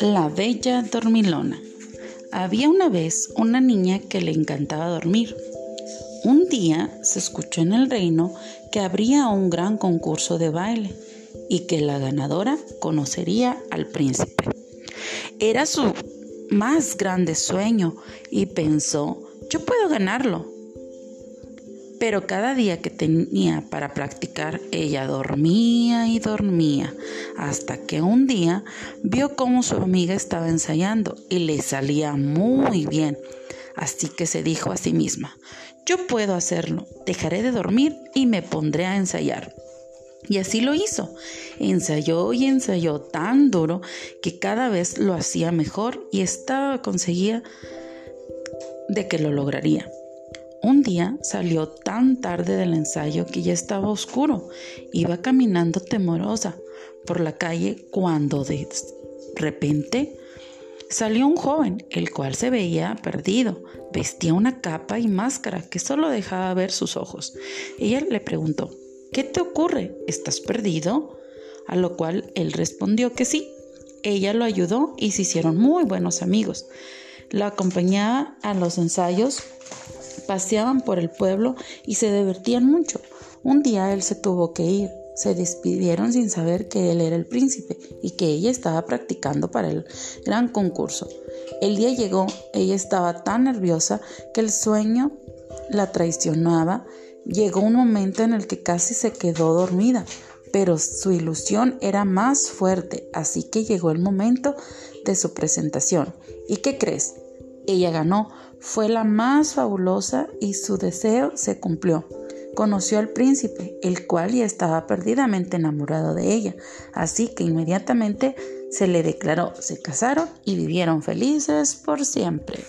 La Bella Dormilona. Había una vez una niña que le encantaba dormir. Un día se escuchó en el reino que habría un gran concurso de baile y que la ganadora conocería al príncipe. Era su más grande sueño y pensó, yo puedo ganarlo. Pero cada día que tenía para practicar, ella dormía y dormía, hasta que un día vio cómo su amiga estaba ensayando y le salía muy bien. Así que se dijo a sí misma, yo puedo hacerlo, dejaré de dormir y me pondré a ensayar. Y así lo hizo. Ensayó y ensayó tan duro que cada vez lo hacía mejor y estaba conseguía de que lo lograría. Un día salió tan tarde del ensayo que ya estaba oscuro. Iba caminando temorosa por la calle cuando de repente salió un joven, el cual se veía perdido. Vestía una capa y máscara que solo dejaba ver sus ojos. Ella le preguntó, ¿qué te ocurre? ¿Estás perdido? A lo cual él respondió que sí. Ella lo ayudó y se hicieron muy buenos amigos. La acompañaba a los ensayos paseaban por el pueblo y se divertían mucho. Un día él se tuvo que ir. Se despidieron sin saber que él era el príncipe y que ella estaba practicando para el gran concurso. El día llegó, ella estaba tan nerviosa que el sueño la traicionaba. Llegó un momento en el que casi se quedó dormida, pero su ilusión era más fuerte, así que llegó el momento de su presentación. ¿Y qué crees? Ella ganó, fue la más fabulosa y su deseo se cumplió. Conoció al príncipe, el cual ya estaba perdidamente enamorado de ella, así que inmediatamente se le declaró, se casaron y vivieron felices por siempre.